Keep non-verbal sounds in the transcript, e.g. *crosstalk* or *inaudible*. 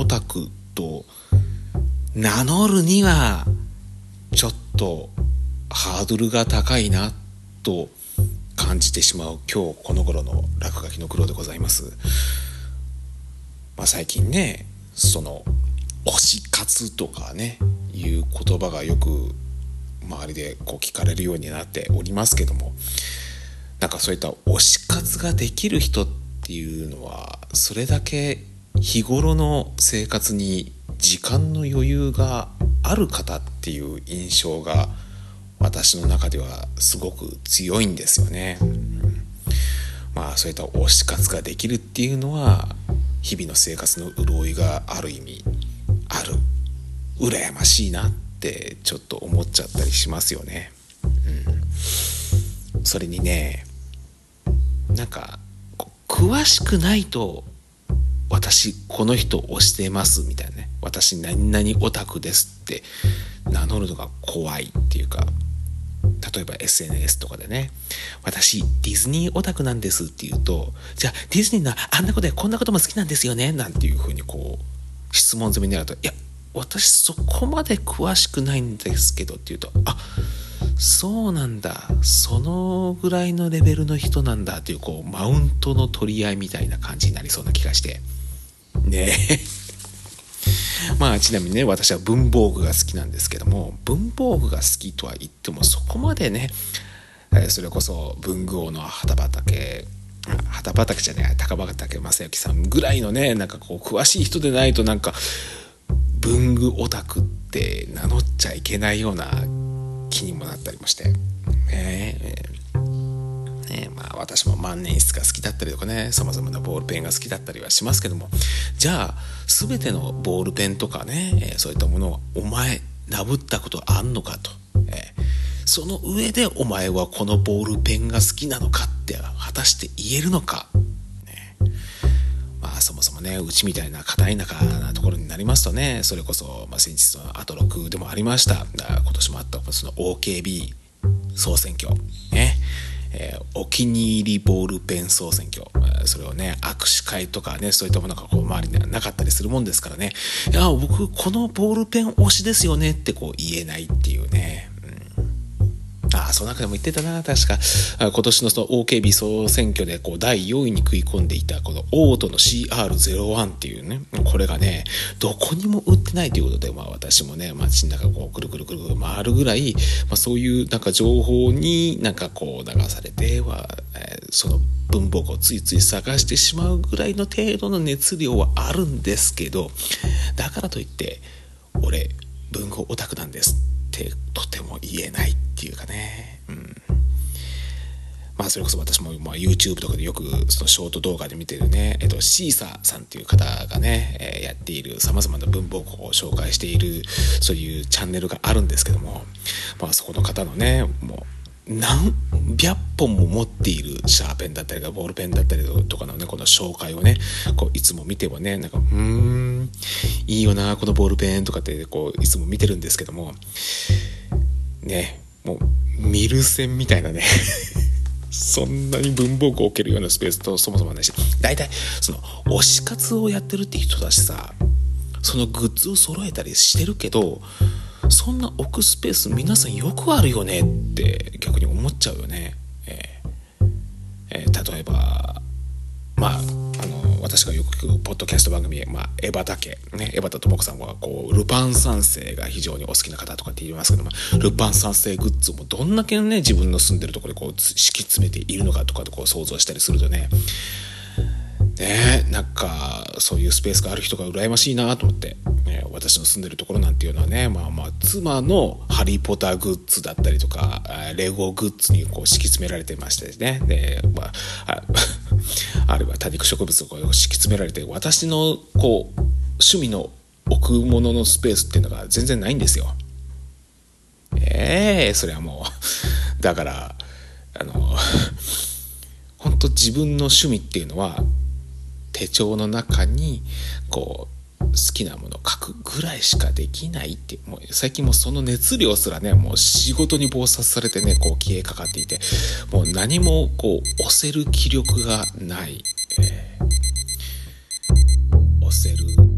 オタクと名乗るにはちょっとハードルが高いなと感じてしまう今日この頃の落書きの苦労でございます。まあ、最近ねその推し活とかねいう言葉がよく周りでこう聞かれるようになっておりますけどもなんかそういった推し活ができる人っていうのはそれだけ日頃の生活に時間の余裕がある方っていう印象が私の中ではすごく強いんですよね。うん、まあそういった推し活ができるっていうのは日々の生活の潤いがある意味ある羨ましいなってちょっと思っちゃったりしますよね。うん、それにねなんか詳しくないと私この人推してますみたいなね。私何々オタクですって名乗るのが怖いっていうか。例えば SNS とかでね。私ディズニーオタクなんですって言うとじゃあディズニーのあんなことやこんなことも好きなんですよね。なんていうふうにこう質問済みになるといや私そこまで詳しくないんですけどって言うとあそうなんだ。そのぐらいのレベルの人なんだっていうこうマウントの取り合いみたいな感じになりそうな気がして。ね。え *laughs* まあちなみにね私は文房具が好きなんですけども文房具が好きとは言ってもそこまでねそれこそ文具王の畑畑畑畑じゃない高畑正幸さんぐらいのねなんかこう詳しい人でないとなんか文具オタクって名乗っちゃいけないような気にもなったりもして、えーねまあ、私も万年筆が好きだったりとかねさまざまなボールペンが好きだったりはしますけども。じゃあ全てのボールペンとかね、え、そういったものをお前なぶったことあんのかと、え、その上でお前はこのボールペンが好きなのかって果たして言えるのか。そもそもねうちみたいな片田舎なところになりますとねそれこそ、まあ、先日のアトロクでもありました。今年もあったその OKB 総選挙。ね。えー、お気に入りボールペン総選挙、それをね、握手会とかね、そういったものがこう周りにはなかったりするもんですからね、いや、僕、このボールペン推しですよねってこう言えないっていうね、その中でも言ってたな、確か。今年のその OKB 総選挙でこう第4位に食い込んでいたこのオートの CR01 っていうね、これがね、どこにも売ってないということで、まあ私もね、街の中こうくるくるくるくる回るぐらい、まあそういうなんか情報になんかこう流されては、えー、その文房具をついつい探してしまうぐらいの程度の熱量はあるんですけど、だからといって、俺、文豪オタクなんです。てとても言えないっていうかね、うん、まあそれこそ私もま YouTube とかでよくそのショート動画で見てるね、えっと、シーサーさんっていう方がね、え、やっているさまざまな文房具を紹介しているそういうチャンネルがあるんですけども、まあ、そこの方のねもう何百本も持っているシャーペンだったりボールペンだったりとかのねこの紹介をねこういつも見てもねなんか「うんいいよなこのボールペン」とかってこういつも見てるんですけどもねもう見る線みたいなね *laughs* そんなに文房具を置けるようなスペースとそもそもないし大体その推し活をやってるって人だしさそのグッズを揃えたりしてるけどそんな置くスペース皆さんよくあるよねって逆に思っちゃうよね。えーえー、例えばまあ私がよく聞くポッドキャスト番組、まあ、エバタ家、ね、エバタ智子さんはこうルパン三世が非常にお好きな方とかって言いますけどもルパン三世グッズもどんだけね自分の住んでるところでこう敷き詰めているのかとかこう想像したりするとねねなんかそういうスペースがある人が羨ましいなと思って、ね、私の住んでるところなんていうのはねまあまあ妻の「ハリー・ポッター」グッズだったりとかレゴグッズにこう敷き詰められてましてねで、まあ、あ *laughs* あるいは多肉植物をこう敷き詰められて私のこう趣味の置くもののスペースっていうのが全然ないんですよ。ええー、それはもうだからあの本当自分の趣味っていうのは手帳の中にこう好きなものを書くぐらいしかできないってもう最近もその熱量すらねもう仕事に暴殺されてねこう消えかかっていてもう何もこう押せる気力がない、えー、押せる